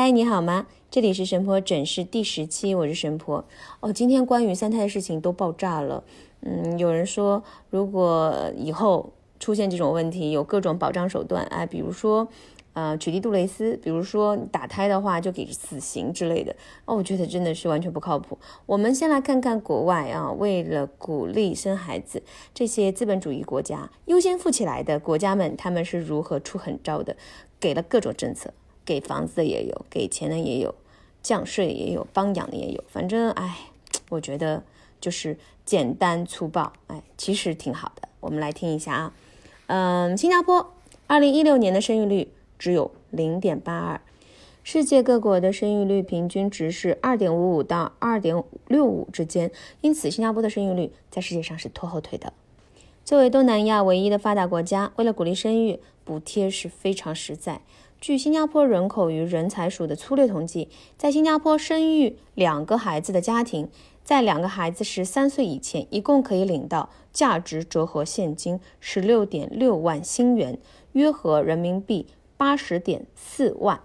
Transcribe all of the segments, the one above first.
嗨，你好吗？这里是神婆诊室第十期，我是神婆。哦，今天关于三胎的事情都爆炸了。嗯，有人说，如果以后出现这种问题，有各种保障手段，哎，比如说，呃，取缔杜蕾斯，比如说打胎的话就给死刑之类的。哦，我觉得真的是完全不靠谱。我们先来看看国外啊，为了鼓励生孩子，这些资本主义国家优先富起来的国家们，他们是如何出狠招的，给了各种政策。给房子的也有，给钱的也有，降税也有，帮养的也有。反正哎，我觉得就是简单粗暴，哎，其实挺好的。我们来听一下啊，嗯，新加坡二零一六年的生育率只有零点八二，世界各国的生育率平均值是二点五五到二点六五之间，因此新加坡的生育率在世界上是拖后腿的。作为东南亚唯一的发达国家，为了鼓励生育，补贴是非常实在。据新加坡人口与人才署的粗略统计，在新加坡生育两个孩子的家庭，在两个孩子十三岁以前，一共可以领到价值折合现金十六点六万新元，约合人民币八十点四万。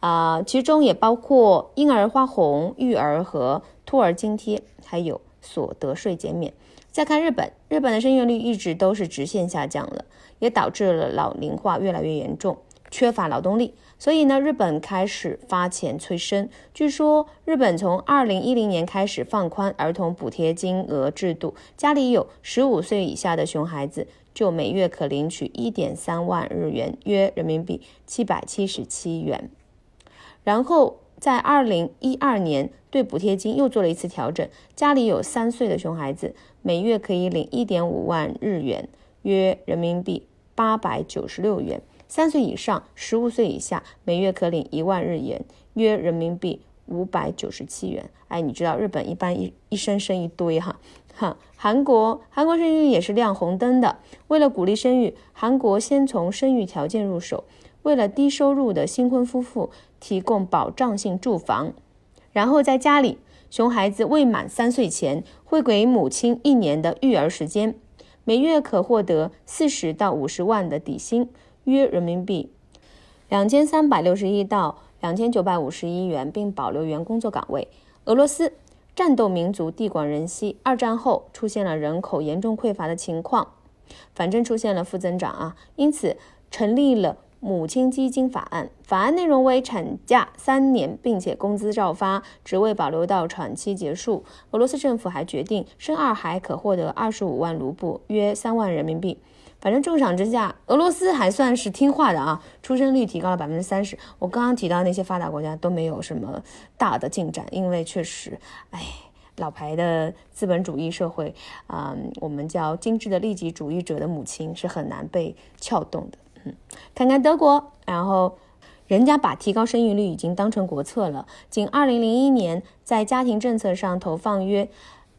啊，其中也包括婴儿花红、育儿和托儿津贴，还有所得税减免。再看日本，日本的生育率一直都是直线下降了，也导致了老龄化越来越严重。缺乏劳动力，所以呢，日本开始发钱催生。据说，日本从二零一零年开始放宽儿童补贴金额制度，家里有十五岁以下的熊孩子，就每月可领取一点三万日元，约人民币七百七十七元。然后在二零一二年，对补贴金又做了一次调整，家里有三岁的熊孩子，每月可以领一点五万日元，约人民币八百九十六元。三岁以上、十五岁以下，每月可领一万日元，约人民币五百九十七元。哎，你知道日本一般一一生生一堆哈，哈。韩国，韩国生育也是亮红灯的。为了鼓励生育，韩国先从生育条件入手，为了低收入的新婚夫妇提供保障性住房，然后在家里，熊孩子未满三岁前会给母亲一年的育儿时间，每月可获得四十到五十万的底薪。约人民币两千三百六十一到两千九百五十一元，并保留原工作岗位。俄罗斯战斗民族地广人稀，二战后出现了人口严重匮乏的情况，反正出现了负增长啊，因此成立了母亲基金法案。法案内容为产假三年，并且工资照发，职位保留到产期结束。俄罗斯政府还决定生二孩可获得二十五万卢布，约三万人民币。反正重赏之下，俄罗斯还算是听话的啊，出生率提高了百分之三十。我刚刚提到那些发达国家都没有什么大的进展，因为确实，哎，老牌的资本主义社会，嗯，我们叫精致的利己主义者的母亲是很难被撬动的。嗯，看看德国，然后人家把提高生育率已经当成国策了，仅二零零一年在家庭政策上投放约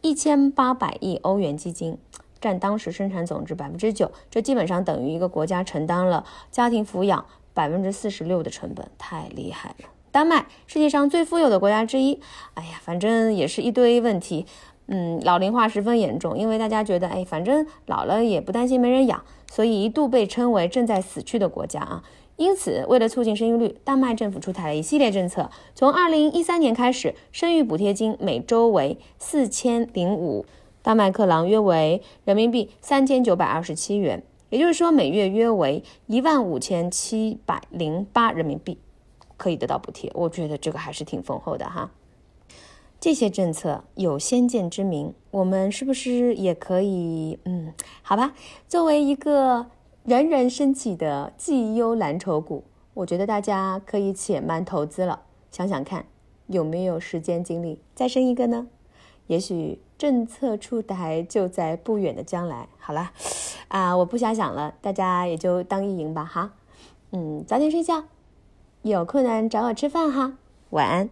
一千八百亿欧元基金。占当时生产总值百分之九，这基本上等于一个国家承担了家庭抚养百分之四十六的成本，太厉害了。丹麦，世界上最富有的国家之一，哎呀，反正也是一堆问题，嗯，老龄化十分严重，因为大家觉得，哎，反正老了也不担心没人养，所以一度被称为正在死去的国家啊。因此，为了促进生育率，丹麦政府出台了一系列政策，从二零一三年开始，生育补贴金每周为四千零五。大麦克朗约为人民币三千九百二十七元，也就是说每月约为一万五千七百零八人民币可以得到补贴。我觉得这个还是挺丰厚的哈。这些政策有先见之明，我们是不是也可以？嗯，好吧。作为一个人人升起的绩优蓝筹股，我觉得大家可以且慢投资了。想想看，有没有时间精力再生一个呢？也许政策出台就在不远的将来。好了，啊，我不瞎想了，大家也就当一赢吧，哈。嗯，早点睡觉，有困难找我吃饭哈。晚安。